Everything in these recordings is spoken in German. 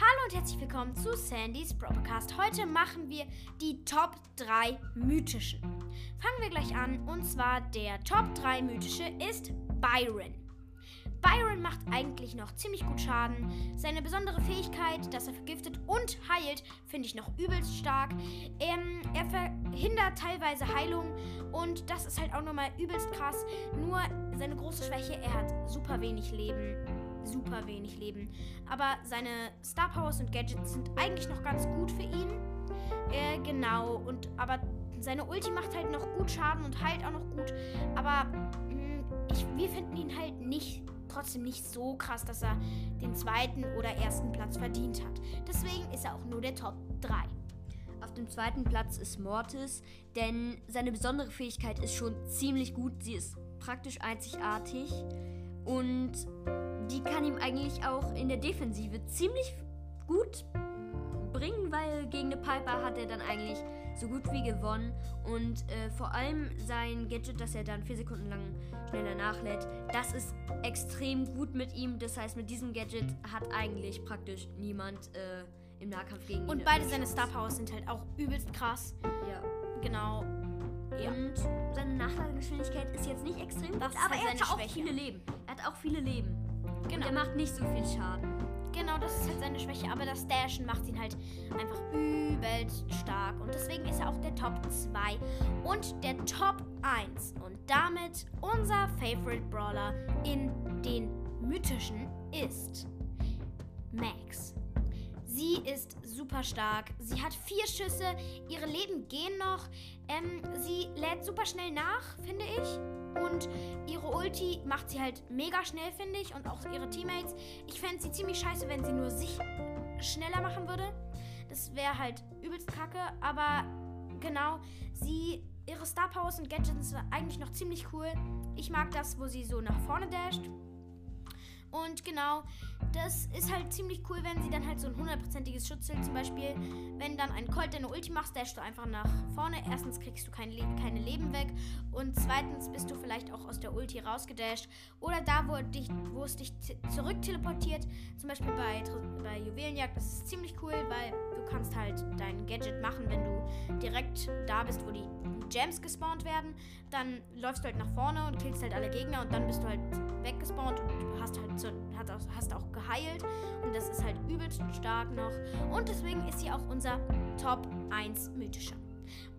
Hallo und herzlich willkommen zu Sandys Broadcast. Heute machen wir die Top 3 mythischen. Fangen wir gleich an und zwar der Top 3 mythische ist Byron. Byron macht eigentlich noch ziemlich gut Schaden. Seine besondere Fähigkeit, dass er vergiftet und heilt, finde ich noch übelst stark. Ähm, er verhindert teilweise Heilung und das ist halt auch nochmal übelst krass. Nur seine große Schwäche, er hat super wenig Leben super wenig Leben. Aber seine Star Powers und Gadgets sind eigentlich noch ganz gut für ihn. Äh, genau. Und aber seine Ulti macht halt noch gut Schaden und heilt auch noch gut. Aber mh, hm, ich, wir finden ihn halt nicht trotzdem nicht so krass, dass er den zweiten oder ersten Platz verdient hat. Deswegen ist er auch nur der Top 3. Auf dem zweiten Platz ist Mortis, denn seine besondere Fähigkeit ist schon ziemlich gut. Sie ist praktisch einzigartig und die kann ihm eigentlich auch in der Defensive ziemlich gut bringen, weil gegen eine Piper hat er dann eigentlich so gut wie gewonnen. Und äh, vor allem sein Gadget, dass er dann vier Sekunden lang schneller nachlädt, das ist extrem gut mit ihm. Das heißt, mit diesem Gadget hat eigentlich praktisch niemand äh, im Nahkampf gegen ihn. Und beide seine Star Powers sind halt auch übelst krass. Ja. Genau. Ja. Und seine Nachladegeschwindigkeit ist jetzt nicht extrem das gut, aber halt er hat auch viele Leben. Er hat auch viele Leben. Genau. Und er macht nicht so viel Schaden. Genau, das ist halt seine Schwäche, aber das Dashen macht ihn halt einfach übelst stark. Und deswegen ist er auch der Top 2 und der Top 1. Und damit unser Favorite Brawler in den mythischen ist Max. Sie ist super stark. Sie hat vier Schüsse. Ihre Leben gehen noch. Ähm, lädt super schnell nach, finde ich. Und ihre Ulti macht sie halt mega schnell, finde ich. Und auch ihre Teammates. Ich fände sie ziemlich scheiße, wenn sie nur sich schneller machen würde. Das wäre halt übelst kacke. Aber genau, sie. Ihre Star Powers und Gadgets sind eigentlich noch ziemlich cool. Ich mag das, wo sie so nach vorne dasht. Und genau, das ist halt ziemlich cool, wenn sie dann halt so ein hundertprozentiges Schutzschild zum Beispiel, wenn dann ein Colt deine Ulti machst, dashst du einfach nach vorne. Erstens kriegst du kein Le keine Leben weg und zweitens bist du vielleicht auch aus der Ulti rausgedasht oder da, wo, dich, wo es dich zurück teleportiert. Zum Beispiel bei, bei Juwelenjagd, das ist ziemlich cool, weil kannst halt dein Gadget machen, wenn du direkt da bist, wo die Gems gespawnt werden. Dann läufst du halt nach vorne und killst halt alle Gegner und dann bist du halt weggespawnt und hast halt so, hast auch geheilt. Und das ist halt übelst stark noch. Und deswegen ist sie auch unser Top 1 mythischer.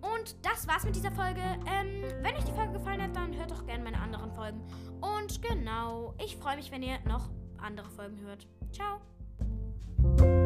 Und das war's mit dieser Folge. Ähm, wenn euch die Folge gefallen hat, dann hört doch gerne meine anderen Folgen. Und genau, ich freue mich, wenn ihr noch andere Folgen hört. Ciao.